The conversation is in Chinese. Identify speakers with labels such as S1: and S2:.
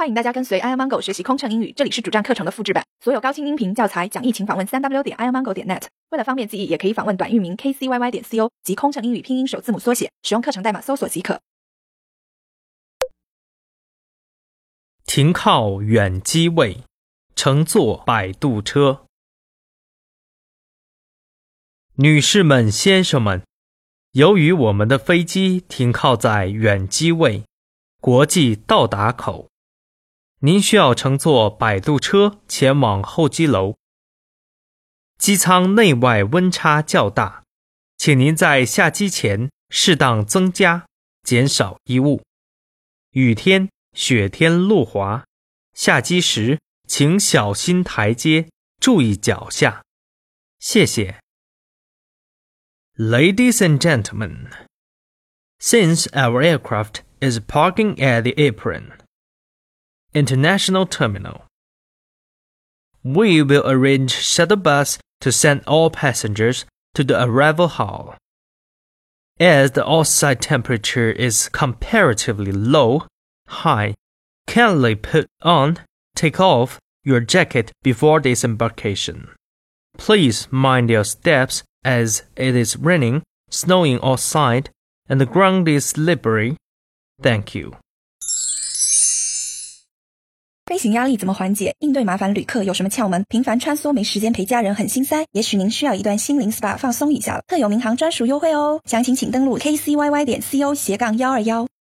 S1: 欢迎大家跟随 i amango 学习空乘英语，这里是主站课程的复制版，所有高清音频教材讲义，请访问三 w 点 i amango 点 net。为了方便记忆，也可以访问短域名 kcyy 点 co 及空乘英语拼音首字母缩写，使用课程代码搜索即可。
S2: 停靠远机位，乘坐摆渡车。女士们、先生们，由于我们的飞机停靠在远机位——国际到达口。您需要乘坐摆渡车前往候机楼。机舱内外温差较大，请您在下机前适当增加、减少衣物。雨天、雪天路滑，下机时请小心台阶，注意脚下。谢谢。Ladies and gentlemen, since our aircraft is parking at the apron. International Terminal. We will arrange shuttle bus to send all passengers to the arrival hall. As the outside temperature is comparatively low, high, kindly put on, take off your jacket before disembarkation. Please mind your steps as it is raining, snowing outside, and the ground is slippery. Thank you.
S1: 飞行压力怎么缓解？应对麻烦旅客有什么窍门？频繁穿梭没时间陪家人很心塞，也许您需要一段心灵 SPA 放松一下了。特有民航专属优惠哦，详情请登录 kcyy 点 co 斜杠幺二幺。